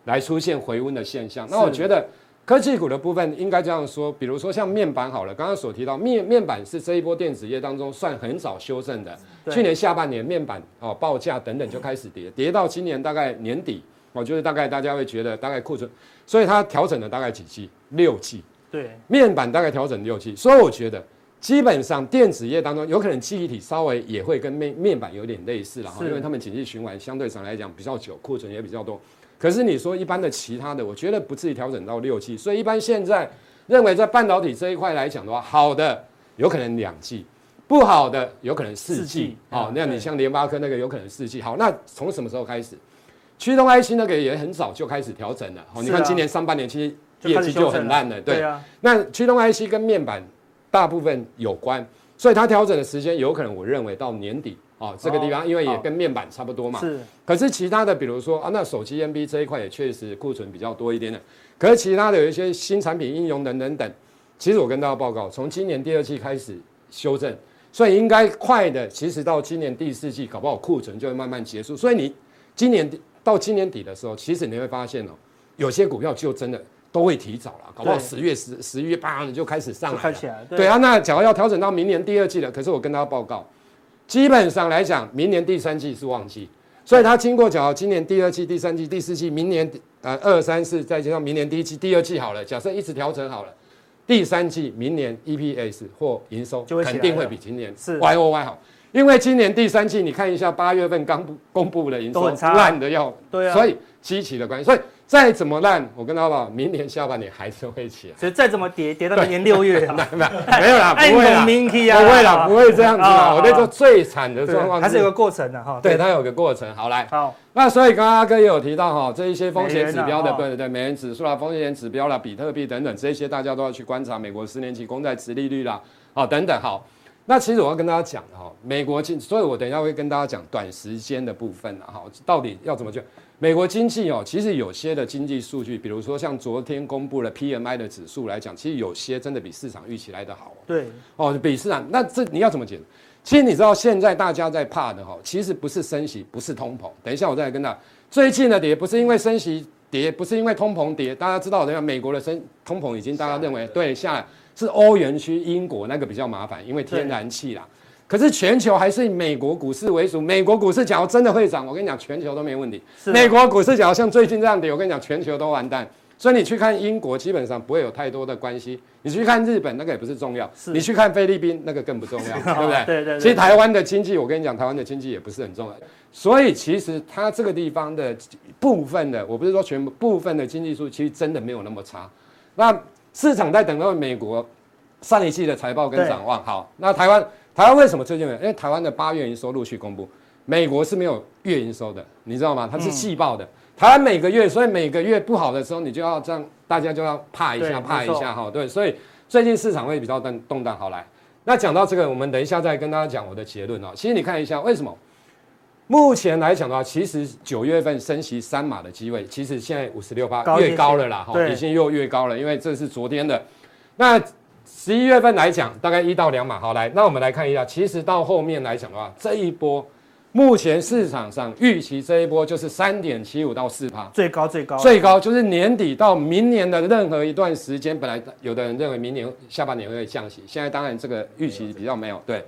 来出现回温的现象，那我觉得科技股的部分应该这样说，比如说像面板好了，刚刚所提到面面板是这一波电子业当中算很早修正的，去年下半年面板哦报价等等就开始跌，跌到今年大概年底，我觉得大概大家会觉得大概库存，所以它调整了大概几季，六季，对，面板大概调整六季，所以我觉得基本上电子业当中有可能记忆体稍微也会跟面面板有点类似了哈，因为他们景气循环相对上来讲比较久，库存也比较多。可是你说一般的其他的，我觉得不至于调整到六季，所以一般现在认为在半导体这一块来讲的话，好的有可能两季，不好的有可能四季。哦，那你像联发科那个有可能四季。好，那从什么时候开始？驱动 IC 那个也很早就开始调整了。哦，你看今年上半年其实业绩就很烂了。对啊。那驱动 IC 跟面板大部分有关，所以它调整的时间有可能我认为到年底哦，这个地方因为也跟面板差不多嘛。是。可是其他的，比如说啊，那手机 NB 这一块也确实库存比较多一点的。可是其他的有一些新产品应用等等等，其实我跟大家报告，从今年第二季开始修正，所以应该快的，其实到今年第四季搞不好库存就会慢慢结束。所以你今年底。到今年底的时候，其实你会发现哦，有些股票就真的都会提早了，搞不好十月十十一月八你就开始上来了。对，对啊，那假如要调整到明年第二季了，可是我跟大家报告，基本上来讲，明年第三季是旺季，所以它经过讲今年第二季、第三季、第四季，明年呃二三四再加上明年第一季、第二季好了，假设一直调整好了，第三季明年 EPS 或营收肯定会比今年是 Y O Y 好。因为今年第三季，你看一下八月份刚公布的营收烂的要，对啊，所以基期的关系，所以再怎么烂，我跟大家讲，明年下半年还是会起来。所以再怎么跌，跌到明年六月，没有没有啦，不会啦，不会啦，不会这样子啦。我跟你说最惨的状况，还是有个过程的哈。对，它有个过程。好来，好，那所以刚刚阿哥也有提到哈，这一些风险指标的，对对对，美元指数啦，风险指标啦，比特币等等，这些大家都要去观察，美国十年期公债殖利率啦，好等等，好。那其实我要跟大家讲的哈，美国经，所以我等一下会跟大家讲短时间的部分哈，到底要怎么讲？美国经济哦，其实有些的经济数据，比如说像昨天公布了 PMI 的指数来讲，其实有些真的比市场预期来得好。对，哦，比市场，那这你要怎么解？其实你知道现在大家在怕的哈，其实不是升息，不是通膨。等一下我再来跟大家，最近的跌不是因为升息跌，不是因为通膨跌，大家知道，等下美国的升通膨已经大家认为对下来。是欧元区、英国那个比较麻烦，因为天然气啦。可是全球还是以美国股市为主。美国股市假如真的会涨，我跟你讲，全球都没问题。美国股市假如像最近这样跌，我跟你讲，全球都完蛋。所以你去看英国，基本上不会有太多的关系。你去看日本，那个也不是重要。你去看菲律宾，那个更不重要，对 不对？对对。其实台湾的经济，我跟你讲，台湾的经济也不是很重要。所以其实它这个地方的部分的，我不是说全部部分的经济数，其实真的没有那么差。那市场在等到美国上一季的财报跟展望。好，那台湾台湾为什么最近没有？因为台湾的八月营收陆续公布，美国是没有月营收的，你知道吗？它是季报的。台湾每个月，所以每个月不好的时候，你就要这样，大家就要怕一下，怕一下哈。对，所以最近市场会比较动动荡。好来，那讲到这个，我们等一下再跟大家讲我的结论哦。其实你看一下，为什么？目前来讲的话，其实九月份升息三码的机会，其实现在五十六八，越高了啦，哈，已经又越高了，因为这是昨天的。那十一月份来讲，大概一到两码。好，来，那我们来看一下，其实到后面来讲的话，这一波目前市场上预期这一波就是三点七五到四趴，最高最高最高就是年底到明年的任何一段时间，本来有的人认为明年下半年会降息，现在当然这个预期比较没有对。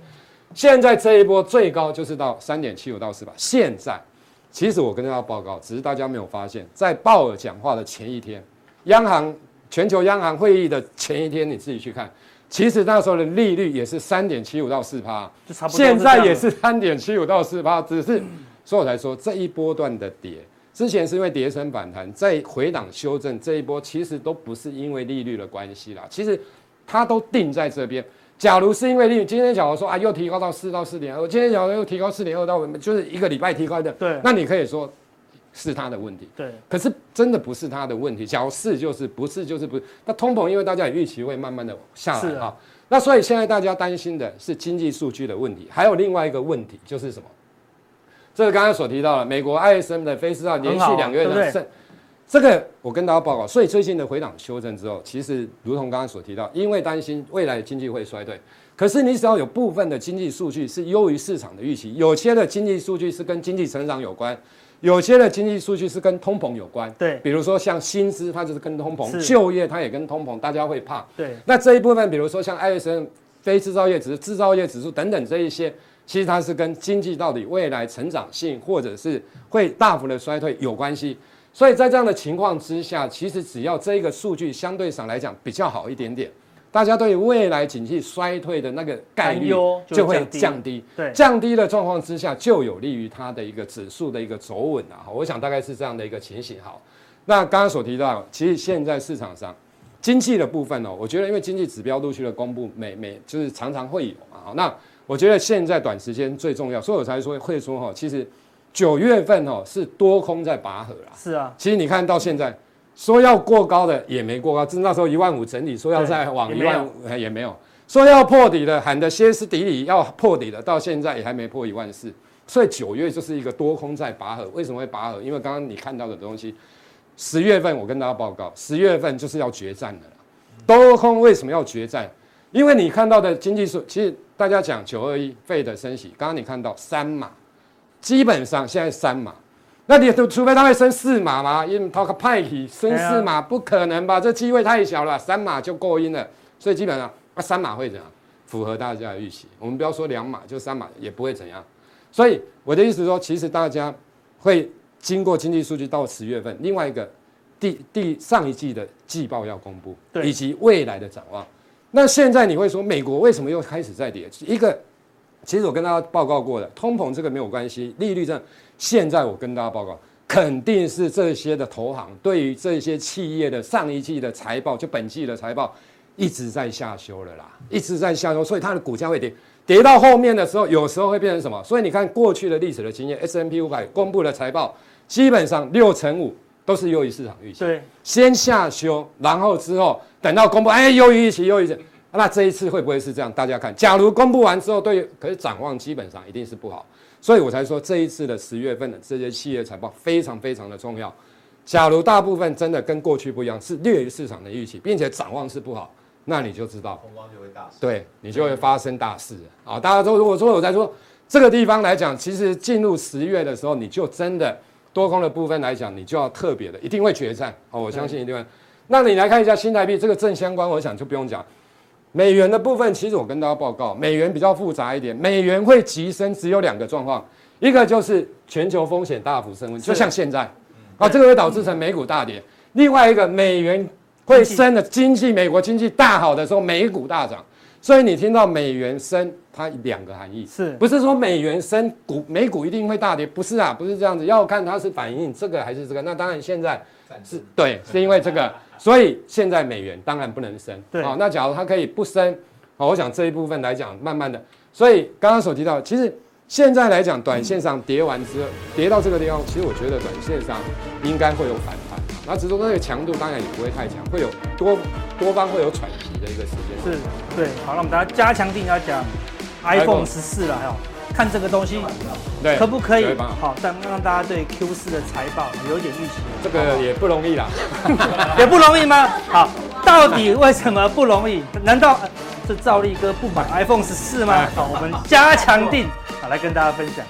现在这一波最高就是到三点七五到四吧。现在，其实我跟大家报告，只是大家没有发现，在鲍尔讲话的前一天，央行全球央行会议的前一天，你自己去看，其实那时候的利率也是三点七五到四趴。现在也是三点七五到四趴，只是，所以我才说这一波段的跌，之前是因为跌升反弹，再回档修正这一波，其实都不是因为利率的关系啦，其实它都定在这边。假如是因为利率，今天假如说啊，又提高到四到四点二，今天假如又提高四点二到，就是一个礼拜提高的，对，那你可以说是他的问题，对。可是真的不是他的问题，假如是就是，不是就是不是。那通膨因为大家也预期会慢慢的下来哈，那所以现在大家担心的是经济数据的问题，还有另外一个问题就是什么？这个刚刚所提到了美国 ISM 的非制造连续两个月的升。这个我跟大家报告，所以最近的回档修正之后，其实如同刚刚所提到，因为担心未来的经济会衰退，可是你只要有部分的经济数据是优于市场的预期，有些的经济数据是跟经济成长有关，有些的经济数据是跟通膨有关。对，比如说像薪资，它就是跟通膨；就业它也跟通膨，大家会怕。对，那这一部分，比如说像 ISM 非制造业指数、制造业指数等等这一些，其实它是跟经济到底未来成长性或者是会大幅的衰退有关系。所以在这样的情况之下，其实只要这个数据相对上来讲比较好一点点，大家对未来景气衰退的那个概率就会降低。对，降低的状况之下，就有利于它的一个指数的一个走稳啊。我想大概是这样的一个情形。好，那刚刚所提到，其实现在市场上经济的部分呢，我觉得因为经济指标陆续的公布，每每就是常常会有嘛。好，那我觉得现在短时间最重要，所以我才说会说哈，其实。九月份哦是多空在拔河啦。是啊，其实你看到现在说要过高的也没过高，至那时候一万五整理，说要再往一万五也没有，说要破底的喊的歇斯底里要破底的，到现在也还没破一万四。所以九月就是一个多空在拔河，为什么会拔河？因为刚刚你看到的东西，十月份我跟大家报告，十月份就是要决战的了。多空为什么要决战？因为你看到的经济数，其实大家讲九二一费的升息，刚刚你看到三码，基本上现在三码，那你除非他会升四码嘛？因为他个派系升四码不可能吧？这机会太小了，三码就够阴了。所以基本上啊，三码会怎样？符合大家的预期。我们不要说两码，就三码也不会怎样。所以我的意思说，其实大家会经过经济数据到十月份，另外一个第第上一季的季报要公布，以及未来的展望。那现在你会说，美国为什么又开始在跌？一个，其实我跟大家报告过的，通膨这个没有关系，利率这样。现在我跟大家报告，肯定是这些的投行对于这些企业的上一季的财报，就本季的财报一直在下修了啦，一直在下修，所以它的股价会跌。跌到后面的时候，有时候会变成什么？所以你看过去的历史的经验，S&P 500公布的财报，基本上六成五都是优于市场预期。对，先下修，然后之后等到公布，哎，优于预期，优于这，那这一次会不会是这样？大家看，假如公布完之后，对，可是展望基本上一定是不好，所以我才说这一次的十月份的这些企业财报非常非常的重要。假如大部分真的跟过去不一样，是略于市场的预期，并且展望是不好。那你就知道，就会大对，你就会发生大事啊！大家都如果说我在说这个地方来讲，其实进入十月的时候，你就真的多空的部分来讲，你就要特别的，一定会决战哦！我相信一定会。那你来看一下新台币这个正相关，我想就不用讲。美元的部分，其实我跟大家报告，美元比较复杂一点，美元会急升，只有两个状况，一个就是全球风险大幅升温，就像现在，啊，这个会导致成美股大跌；另外一个，美元。会升的经济，美国经济大好的时候，美股大涨。所以你听到美元升，它两个含义，是不是说美元升股美股一定会大跌？不是啊，不是这样子，要看它是反映这个还是这个。那当然现在是对，是因为这个，所以现在美元当然不能升。对，好，那假如它可以不升，好，我想这一部分来讲，慢慢的，所以刚刚所提到，其实现在来讲，短线上跌完之后，跌到这个地方，其实我觉得短线上应该会有反弹。那只是说那个强度当然也不会太强，会有多多方会有喘息的一个时间。是，对。好，那我们大家加强定要讲 iPhone 十四了，还有看这个东西，对，可不可以？好，但让大家对 Q 四的财报有点预期。这个也不容易啦，也不容易吗？好，到底为什么不容易？难道是赵立哥不买 iPhone 十四吗？好，我们加强定，好来跟大家分享。